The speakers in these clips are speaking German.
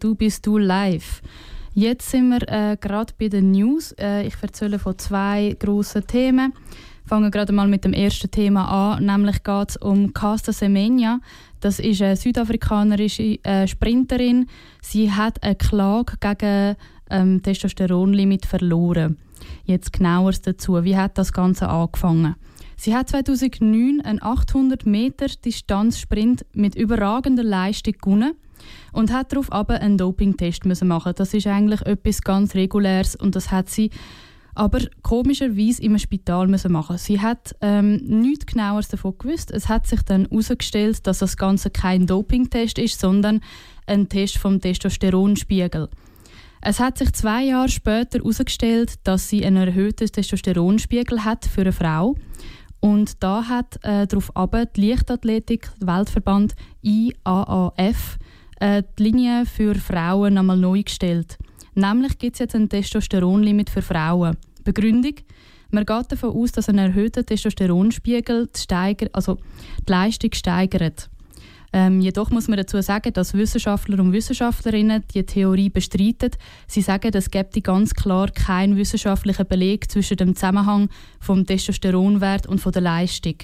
Du bist du live. Jetzt sind wir äh, gerade bei den News. Äh, ich erzähle von zwei grossen Themen. Fangen gerade mal mit dem ersten Thema an, nämlich geht es um Casta Semenya. Das ist eine südafrikanische äh, Sprinterin. Sie hat eine Klage gegen ähm, Testosteronlimit verloren. Jetzt genaueres dazu. Wie hat das Ganze angefangen? Sie hat 2009 einen 800 Meter Distanzsprint mit überragender Leistung gewonnen und hat darauf aber einen Dopingtest machen. Das ist eigentlich etwas ganz reguläres und das hat sie aber komischerweise im Spital müssen machen. Sie hat ähm, nichts Genaueres davon gewusst. Es hat sich dann herausgestellt, dass das Ganze kein Dopingtest ist, sondern ein Test vom Testosteronspiegel. Es hat sich zwei Jahre später herausgestellt, dass sie einen erhöhten Testosteronspiegel hat für eine Frau. Und da hat äh, darauf die Leichtathletik, Weltverband IAAF, äh, die Linie für Frauen einmal neu gestellt. Nämlich gibt es jetzt ein Testosteronlimit für Frauen. Begründung? Man geht davon aus, dass ein erhöhter Testosteronspiegel die, Steiger also die Leistung steigert. Ähm, jedoch muss man dazu sagen, dass Wissenschaftler und Wissenschaftlerinnen die Theorie bestreiten. Sie sagen, es gibt ganz klar keinen wissenschaftlichen Beleg zwischen dem Zusammenhang vom Testosteronwert und von der Leistung.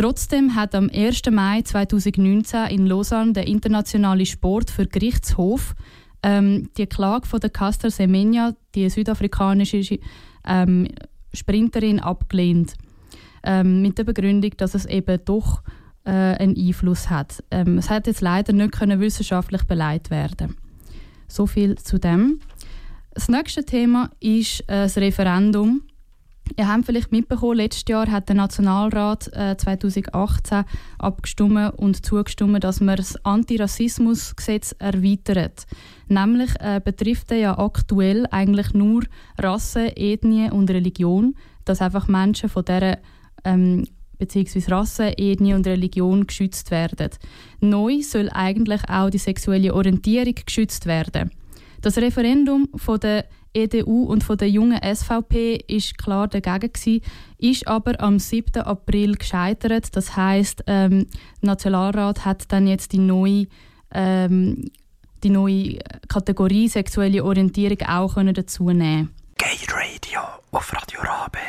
Trotzdem hat am 1. Mai 2019 in Lausanne der internationale Sport für Gerichtshof ähm, die Klage von der Caster Semenya, die südafrikanische ähm, Sprinterin, abgelehnt. Ähm, mit der Begründung, dass es eben doch äh, einen Einfluss hat. Ähm, es hat jetzt leider nicht können wissenschaftlich beleidigt werden. So viel zu dem. Das nächste Thema ist äh, das Referendum Ihr habt vielleicht mitbekommen, letztes Jahr hat der Nationalrat äh, 2018 abgestimmt und zugestimmt, dass man das Antirassismusgesetz erweitert. Nämlich äh, betrifft er ja aktuell eigentlich nur Rasse, Ethnie und Religion, dass einfach Menschen von dieser ähm, bzw. Rasse, Ethnie und Religion geschützt werden. Neu soll eigentlich auch die sexuelle Orientierung geschützt werden. Das Referendum von der EDU und von der jungen SVP ist klar dagegen gewesen, ist aber am 7. April gescheitert. Das heißt, ähm, der Nationalrat hat dann jetzt die neue ähm, die neue Kategorie sexuelle Orientierung auch dazu nehmen. Gay Radio auf Radio Rabe.